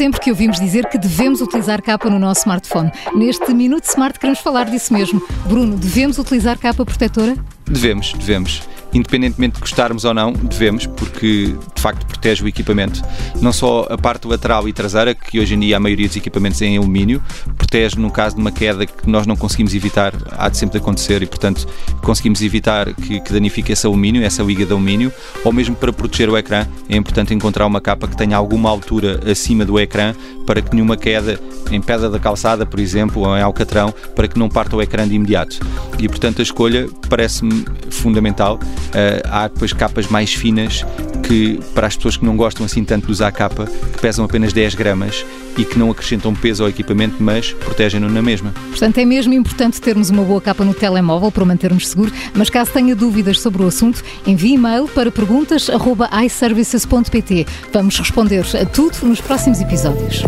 sempre que ouvimos dizer que devemos utilizar capa no nosso smartphone. Neste Minuto Smart queremos falar disso mesmo. Bruno, devemos utilizar capa protetora? Devemos, devemos independentemente de gostarmos ou não, devemos, porque de facto protege o equipamento. Não só a parte lateral e traseira, que hoje em dia a maioria dos equipamentos é em alumínio, protege no caso de uma queda que nós não conseguimos evitar, há de sempre acontecer e, portanto, conseguimos evitar que, que danifique esse alumínio, essa liga de alumínio, ou mesmo para proteger o ecrã, é importante encontrar uma capa que tenha alguma altura acima do ecrã para que nenhuma queda em pedra da calçada, por exemplo, ou em alcatrão, para que não parta o ecrã de imediato. E, portanto, a escolha parece-me fundamental. Uh, há depois capas mais finas que, para as pessoas que não gostam assim tanto de usar capa, que pesam apenas 10 gramas e que não acrescentam peso ao equipamento, mas protegem-no na mesma. Portanto, é mesmo importante termos uma boa capa no telemóvel para mantermos seguro, mas caso tenha dúvidas sobre o assunto, envie e-mail para perguntas.iservices.pt. Vamos responder a tudo nos próximos episódios.